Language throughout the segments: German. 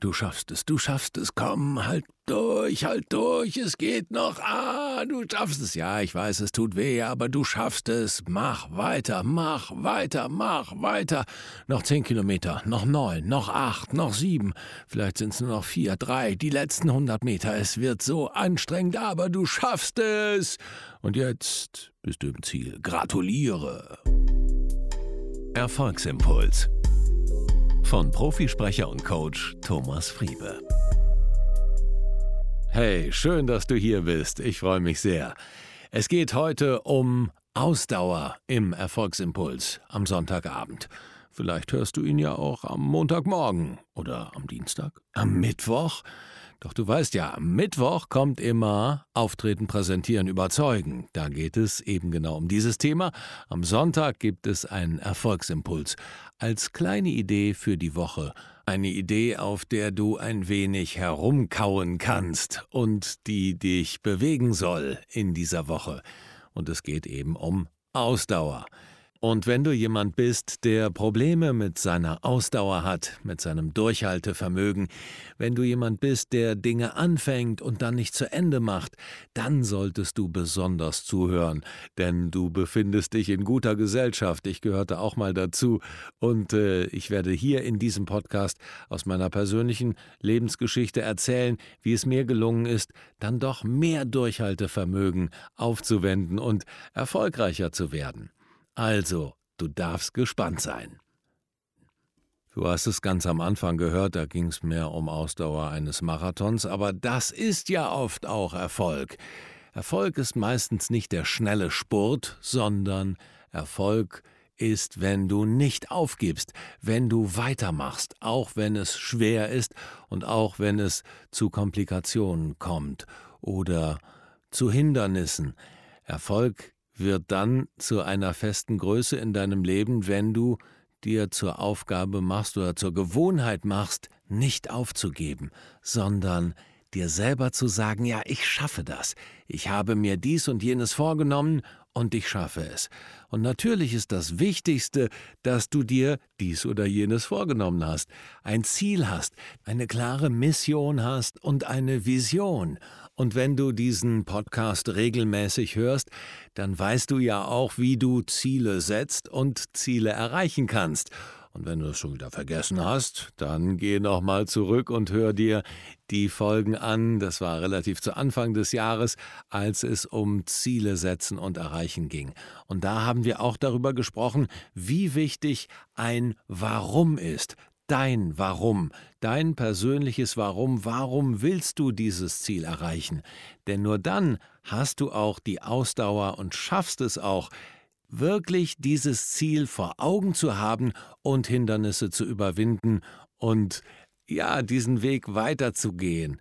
Du schaffst es, du schaffst es, komm, halt durch, halt durch, es geht noch, ah, du schaffst es, ja, ich weiß, es tut weh, aber du schaffst es, mach weiter, mach weiter, mach weiter, noch zehn Kilometer, noch neun, noch acht, noch sieben, vielleicht sind es nur noch vier, drei, die letzten hundert Meter, es wird so anstrengend, aber du schaffst es, und jetzt bist du im Ziel, gratuliere. Erfolgsimpuls von Profisprecher und Coach Thomas Friebe. Hey, schön, dass du hier bist. Ich freue mich sehr. Es geht heute um Ausdauer im Erfolgsimpuls am Sonntagabend. Vielleicht hörst du ihn ja auch am Montagmorgen oder am Dienstag, am Mittwoch. Doch du weißt ja, am Mittwoch kommt immer Auftreten, Präsentieren, Überzeugen. Da geht es eben genau um dieses Thema. Am Sonntag gibt es einen Erfolgsimpuls als kleine Idee für die Woche. Eine Idee, auf der du ein wenig herumkauen kannst und die dich bewegen soll in dieser Woche. Und es geht eben um Ausdauer. Und wenn du jemand bist, der Probleme mit seiner Ausdauer hat, mit seinem Durchhaltevermögen, wenn du jemand bist, der Dinge anfängt und dann nicht zu Ende macht, dann solltest du besonders zuhören, denn du befindest dich in guter Gesellschaft. Ich gehörte auch mal dazu und äh, ich werde hier in diesem Podcast aus meiner persönlichen Lebensgeschichte erzählen, wie es mir gelungen ist, dann doch mehr Durchhaltevermögen aufzuwenden und erfolgreicher zu werden. Also, du darfst gespannt sein. Du hast es ganz am Anfang gehört, da ging es mehr um Ausdauer eines Marathons, aber das ist ja oft auch Erfolg. Erfolg ist meistens nicht der schnelle Spurt, sondern Erfolg ist, wenn du nicht aufgibst, wenn du weitermachst, auch wenn es schwer ist und auch wenn es zu Komplikationen kommt oder zu Hindernissen. Erfolg wird dann zu einer festen Größe in deinem Leben, wenn du dir zur Aufgabe machst oder zur Gewohnheit machst, nicht aufzugeben, sondern dir selber zu sagen, ja, ich schaffe das, ich habe mir dies und jenes vorgenommen und ich schaffe es. Und natürlich ist das Wichtigste, dass du dir dies oder jenes vorgenommen hast, ein Ziel hast, eine klare Mission hast und eine Vision. Und wenn du diesen Podcast regelmäßig hörst, dann weißt du ja auch, wie du Ziele setzt und Ziele erreichen kannst. Und wenn du es schon wieder vergessen hast, dann geh nochmal zurück und hör dir die Folgen an. Das war relativ zu Anfang des Jahres, als es um Ziele setzen und erreichen ging. Und da haben wir auch darüber gesprochen, wie wichtig ein Warum ist dein Warum, dein persönliches Warum, warum willst du dieses Ziel erreichen? Denn nur dann hast du auch die Ausdauer und schaffst es auch, wirklich dieses Ziel vor Augen zu haben und Hindernisse zu überwinden und ja, diesen Weg weiterzugehen.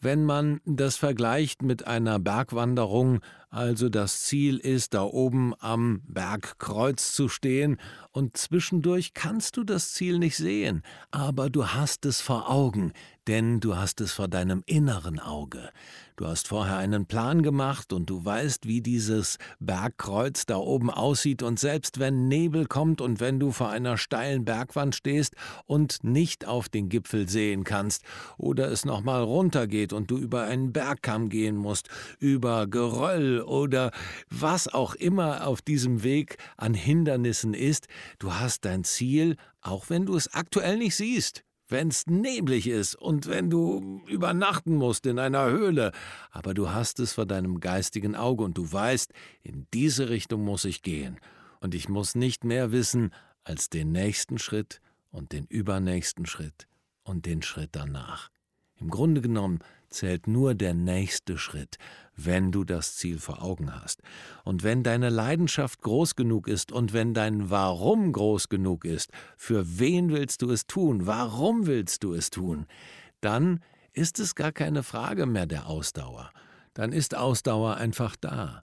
Wenn man das vergleicht mit einer Bergwanderung, also das Ziel ist, da oben am Bergkreuz zu stehen, und zwischendurch kannst du das Ziel nicht sehen, aber du hast es vor Augen, denn du hast es vor deinem inneren Auge. Du hast vorher einen Plan gemacht und du weißt, wie dieses Bergkreuz da oben aussieht und selbst wenn Nebel kommt und wenn du vor einer steilen Bergwand stehst und nicht auf den Gipfel sehen kannst oder es nochmal runtergeht und du über einen Bergkamm gehen musst, über Geröll oder was auch immer auf diesem Weg an Hindernissen ist, du hast dein Ziel, auch wenn du es aktuell nicht siehst wenn's neblig ist und wenn du übernachten musst in einer Höhle, aber du hast es vor deinem geistigen Auge und du weißt, in diese Richtung muss ich gehen, und ich muss nicht mehr wissen als den nächsten Schritt und den übernächsten Schritt und den Schritt danach. Im Grunde genommen zählt nur der nächste Schritt, wenn du das Ziel vor Augen hast. Und wenn deine Leidenschaft groß genug ist und wenn dein Warum groß genug ist, für wen willst du es tun, warum willst du es tun, dann ist es gar keine Frage mehr der Ausdauer. Dann ist Ausdauer einfach da.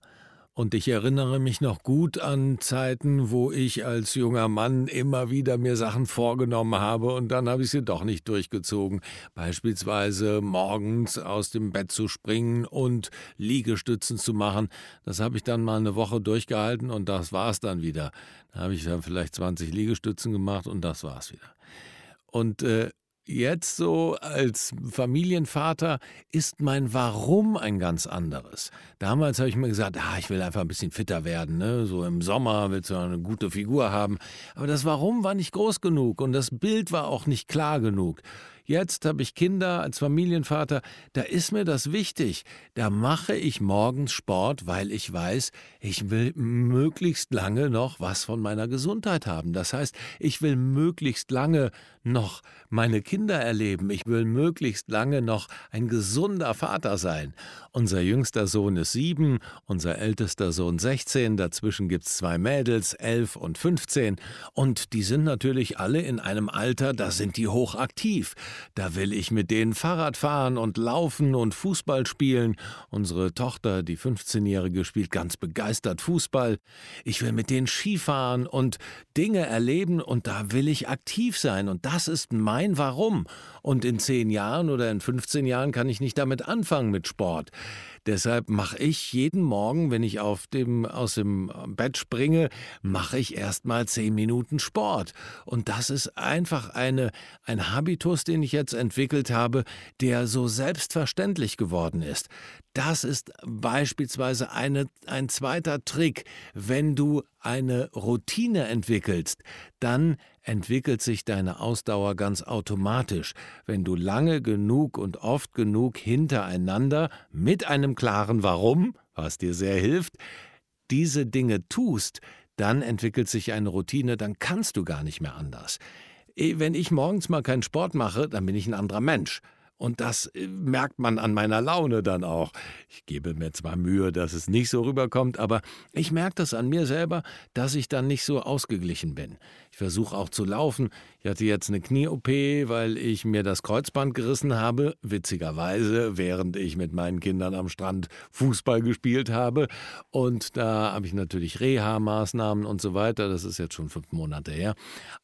Und ich erinnere mich noch gut an Zeiten, wo ich als junger Mann immer wieder mir Sachen vorgenommen habe und dann habe ich sie doch nicht durchgezogen. Beispielsweise morgens aus dem Bett zu springen und Liegestützen zu machen. Das habe ich dann mal eine Woche durchgehalten und das war es dann wieder. Da habe ich dann vielleicht 20 Liegestützen gemacht und das war es wieder. Und äh, Jetzt so als Familienvater ist mein Warum ein ganz anderes. Damals habe ich mir gesagt, ah, ich will einfach ein bisschen fitter werden. Ne? So im Sommer willst du eine gute Figur haben. Aber das Warum war nicht groß genug und das Bild war auch nicht klar genug. Jetzt habe ich Kinder als Familienvater, da ist mir das wichtig. Da mache ich morgens Sport, weil ich weiß, ich will möglichst lange noch was von meiner Gesundheit haben. Das heißt, ich will möglichst lange noch meine Kinder erleben. Ich will möglichst lange noch ein gesunder Vater sein. Unser jüngster Sohn ist sieben, unser ältester Sohn 16, dazwischen gibt es zwei Mädels, elf und 15. Und die sind natürlich alle in einem Alter, da sind die hochaktiv. Da will ich mit denen Fahrrad fahren und laufen und Fußball spielen. Unsere Tochter, die 15-Jährige, spielt ganz begeistert Fußball. Ich will mit denen Skifahren und Dinge erleben und da will ich aktiv sein. Und das ist mein Warum. Und in 10 Jahren oder in 15 Jahren kann ich nicht damit anfangen mit Sport. Deshalb mache ich jeden Morgen, wenn ich auf dem, aus dem Bett springe, mache ich erstmal zehn Minuten Sport. Und das ist einfach eine, ein Habitus, den ich jetzt entwickelt habe, der so selbstverständlich geworden ist. Das ist beispielsweise eine, ein zweiter Trick. Wenn du eine Routine entwickelst, dann entwickelt sich deine Ausdauer ganz automatisch, wenn du lange genug und oft genug hintereinander mit einem klaren Warum, was dir sehr hilft, diese Dinge tust, dann entwickelt sich eine Routine, dann kannst du gar nicht mehr anders. Wenn ich morgens mal keinen Sport mache, dann bin ich ein anderer Mensch. Und das äh, merkt man an meiner Laune dann auch. Ich gebe mir zwar Mühe, dass es nicht so rüberkommt, aber ich merke das an mir selber, dass ich dann nicht so ausgeglichen bin. Ich versuche auch zu laufen. Ich hatte jetzt eine Knie-OP, weil ich mir das Kreuzband gerissen habe, witzigerweise, während ich mit meinen Kindern am Strand Fußball gespielt habe. Und da habe ich natürlich Reha-Maßnahmen und so weiter. Das ist jetzt schon fünf Monate her.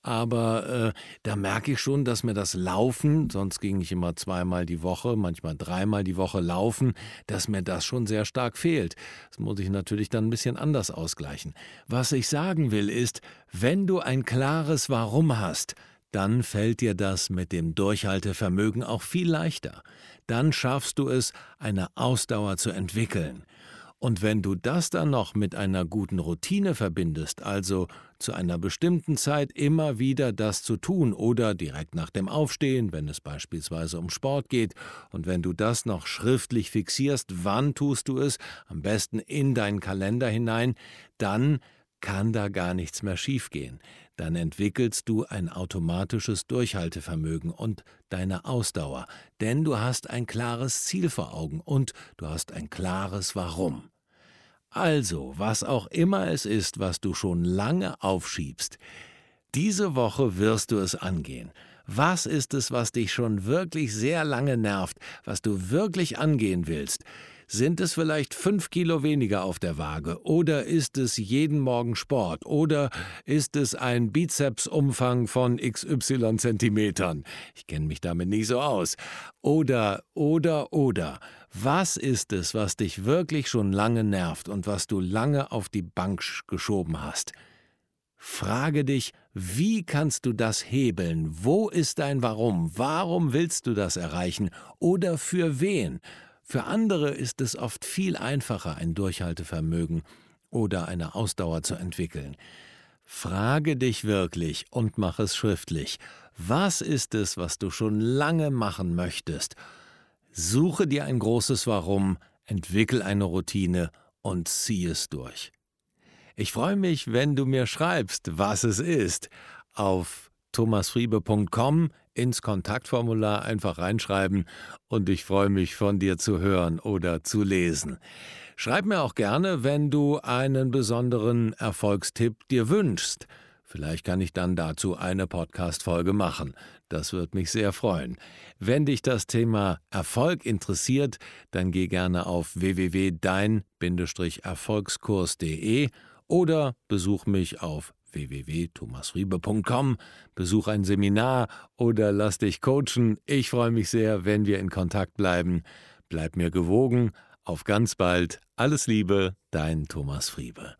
Aber äh, da merke ich schon, dass mir das Laufen, sonst ging ich immer zweimal die Woche, manchmal dreimal die Woche laufen, dass mir das schon sehr stark fehlt. Das muss ich natürlich dann ein bisschen anders ausgleichen. Was ich sagen will ist, wenn du ein klares Warum hast, dann fällt dir das mit dem Durchhaltevermögen auch viel leichter. Dann schaffst du es, eine Ausdauer zu entwickeln. Und wenn du das dann noch mit einer guten Routine verbindest, also zu einer bestimmten Zeit immer wieder das zu tun oder direkt nach dem Aufstehen, wenn es beispielsweise um Sport geht, und wenn du das noch schriftlich fixierst, wann tust du es, am besten in deinen Kalender hinein, dann kann da gar nichts mehr schiefgehen dann entwickelst du ein automatisches Durchhaltevermögen und deine Ausdauer, denn du hast ein klares Ziel vor Augen und du hast ein klares Warum. Also, was auch immer es ist, was du schon lange aufschiebst, diese Woche wirst du es angehen. Was ist es, was dich schon wirklich sehr lange nervt, was du wirklich angehen willst? Sind es vielleicht fünf Kilo weniger auf der Waage? Oder ist es jeden Morgen Sport? Oder ist es ein Bizepsumfang von XY Zentimetern? Ich kenne mich damit nicht so aus. Oder, oder, oder. Was ist es, was dich wirklich schon lange nervt und was du lange auf die Bank geschoben hast? Frage dich, wie kannst du das hebeln? Wo ist dein Warum? Warum willst du das erreichen? Oder für wen? Für andere ist es oft viel einfacher, ein Durchhaltevermögen oder eine Ausdauer zu entwickeln. Frage dich wirklich und mach es schriftlich. Was ist es, was du schon lange machen möchtest? Suche dir ein großes Warum, entwickel eine Routine und zieh es durch. Ich freue mich, wenn du mir schreibst, was es ist. Auf thomasfriebe.com ins Kontaktformular einfach reinschreiben und ich freue mich von dir zu hören oder zu lesen. Schreib mir auch gerne, wenn du einen besonderen Erfolgstipp dir wünschst. Vielleicht kann ich dann dazu eine Podcast-Folge machen. Das würde mich sehr freuen. Wenn dich das Thema Erfolg interessiert, dann geh gerne auf www.dein-erfolgskurs.de oder besuch mich auf www.thomasriebe.com, besuch ein Seminar oder lass dich coachen. Ich freue mich sehr, wenn wir in Kontakt bleiben. Bleib mir gewogen. Auf ganz bald. Alles Liebe, dein Thomas Friebe.